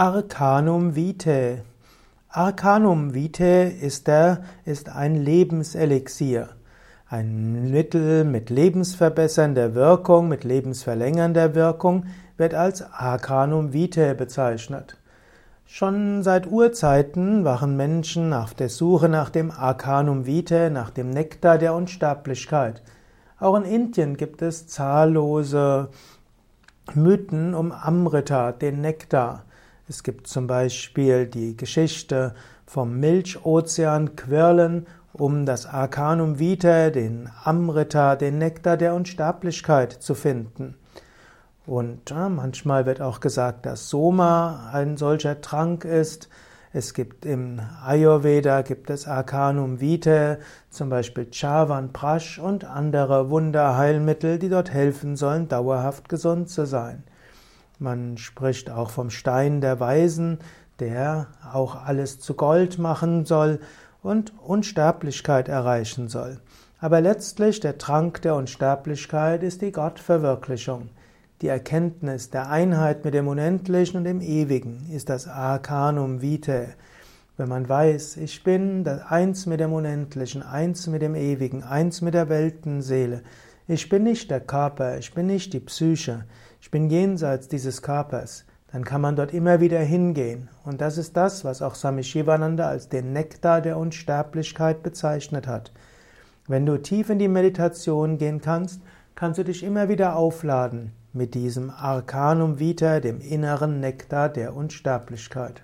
Arcanum Vitae. Arcanum Vitae ist, der, ist ein Lebenselixier. Ein Mittel mit lebensverbessernder Wirkung, mit lebensverlängernder Wirkung wird als Arcanum Vitae bezeichnet. Schon seit Urzeiten waren Menschen auf der Suche nach dem Arcanum Vitae, nach dem Nektar der Unsterblichkeit. Auch in Indien gibt es zahllose Mythen um Amrita, den Nektar. Es gibt zum Beispiel die Geschichte vom Milchozean Quirlen um das Arcanum Vitae, den Amrita, den Nektar der Unsterblichkeit zu finden. Und ja, manchmal wird auch gesagt, dass Soma ein solcher Trank ist. Es gibt im Ayurveda gibt es Arcanum Vitae, zum Beispiel Chavan Prash und andere Wunderheilmittel, die dort helfen sollen, dauerhaft gesund zu sein. Man spricht auch vom Stein der Weisen, der auch alles zu Gold machen soll und Unsterblichkeit erreichen soll. Aber letztlich der Trank der Unsterblichkeit ist die Gottverwirklichung. Die Erkenntnis der Einheit mit dem Unendlichen und dem Ewigen ist das Arcanum Vitae. Wenn man weiß, ich bin eins mit dem Unendlichen, eins mit dem Ewigen, eins mit der Weltenseele, ich bin nicht der Körper, ich bin nicht die Psyche, ich bin jenseits dieses Körpers, dann kann man dort immer wieder hingehen. Und das ist das, was auch Swami Shivananda als den Nektar der Unsterblichkeit bezeichnet hat. Wenn du tief in die Meditation gehen kannst, kannst du dich immer wieder aufladen mit diesem Arcanum Vitae, dem inneren Nektar der Unsterblichkeit.